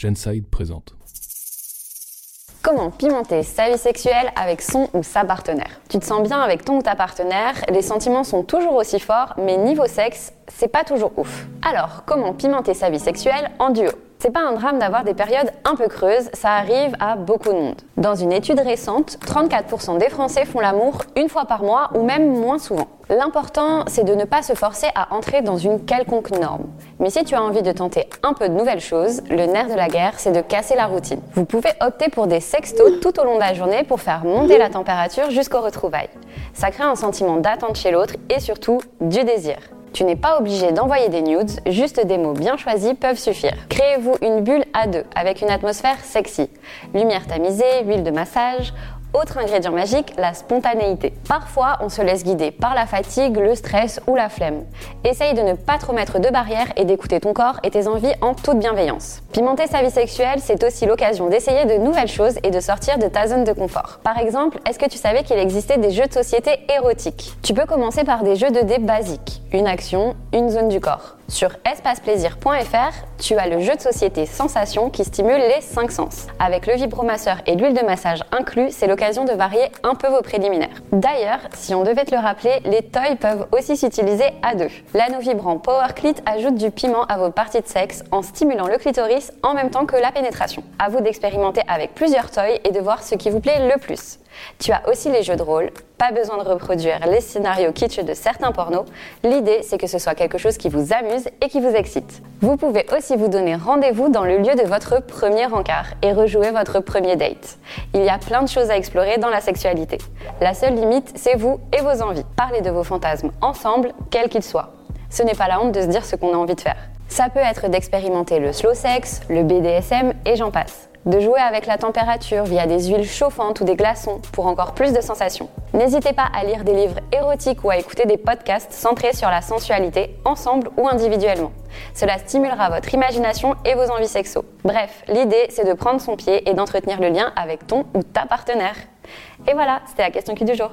Genside présente. Comment pimenter sa vie sexuelle avec son ou sa partenaire? Tu te sens bien avec ton ou ta partenaire, les sentiments sont toujours aussi forts, mais niveau sexe, c'est pas toujours ouf. Alors, comment pimenter sa vie sexuelle en duo? C'est pas un drame d'avoir des périodes un peu creuses, ça arrive à beaucoup de monde. Dans une étude récente, 34% des Français font l'amour une fois par mois ou même moins souvent. L'important, c'est de ne pas se forcer à entrer dans une quelconque norme. Mais si tu as envie de tenter un peu de nouvelles choses, le nerf de la guerre, c'est de casser la routine. Vous pouvez opter pour des sextos tout au long de la journée pour faire monter la température jusqu'au retrouvailles. Ça crée un sentiment d'attente chez l'autre et surtout du désir. Tu n'es pas obligé d'envoyer des nudes, juste des mots bien choisis peuvent suffire. Créez-vous une bulle à deux avec une atmosphère sexy. Lumière tamisée, huile de massage, autre ingrédient magique, la spontanéité. Parfois, on se laisse guider par la fatigue, le stress ou la flemme. Essaye de ne pas trop mettre de barrières et d'écouter ton corps et tes envies en toute bienveillance. Pimenter sa vie sexuelle, c'est aussi l'occasion d'essayer de nouvelles choses et de sortir de ta zone de confort. Par exemple, est-ce que tu savais qu'il existait des jeux de société érotiques? Tu peux commencer par des jeux de dés basiques, une action, une zone du corps. Sur espaceplaisir.fr, tu as le jeu de société Sensation qui stimule les cinq sens. Avec le vibromasseur et l'huile de massage inclus, c'est l'occasion de varier un peu vos préliminaires. D'ailleurs, si on devait te le rappeler, les toys peuvent aussi s'utiliser à deux. L'anneau vibrant Power Clit ajoute du piment à vos parties de sexe en stimulant le clitoris en même temps que la pénétration. À vous d'expérimenter avec plusieurs toys et de voir ce qui vous plaît le plus. Tu as aussi les jeux de rôle, pas besoin de reproduire les scénarios kitsch de certains pornos. L'idée, c'est que ce soit quelque chose qui vous amuse et qui vous excite. Vous pouvez aussi vous donner rendez-vous dans le lieu de votre premier encart et rejouer votre premier date. Il y a plein de choses à explorer dans la sexualité. La seule limite, c'est vous et vos envies. Parlez de vos fantasmes ensemble, quels qu'ils soient. Ce n'est pas la honte de se dire ce qu'on a envie de faire. Ça peut être d'expérimenter le slow sex, le BDSM et j'en passe de jouer avec la température via des huiles chauffantes ou des glaçons pour encore plus de sensations. N'hésitez pas à lire des livres érotiques ou à écouter des podcasts centrés sur la sensualité, ensemble ou individuellement. Cela stimulera votre imagination et vos envies sexo. Bref, l'idée c'est de prendre son pied et d'entretenir le lien avec ton ou ta partenaire. Et voilà, c'était la question qui du jour.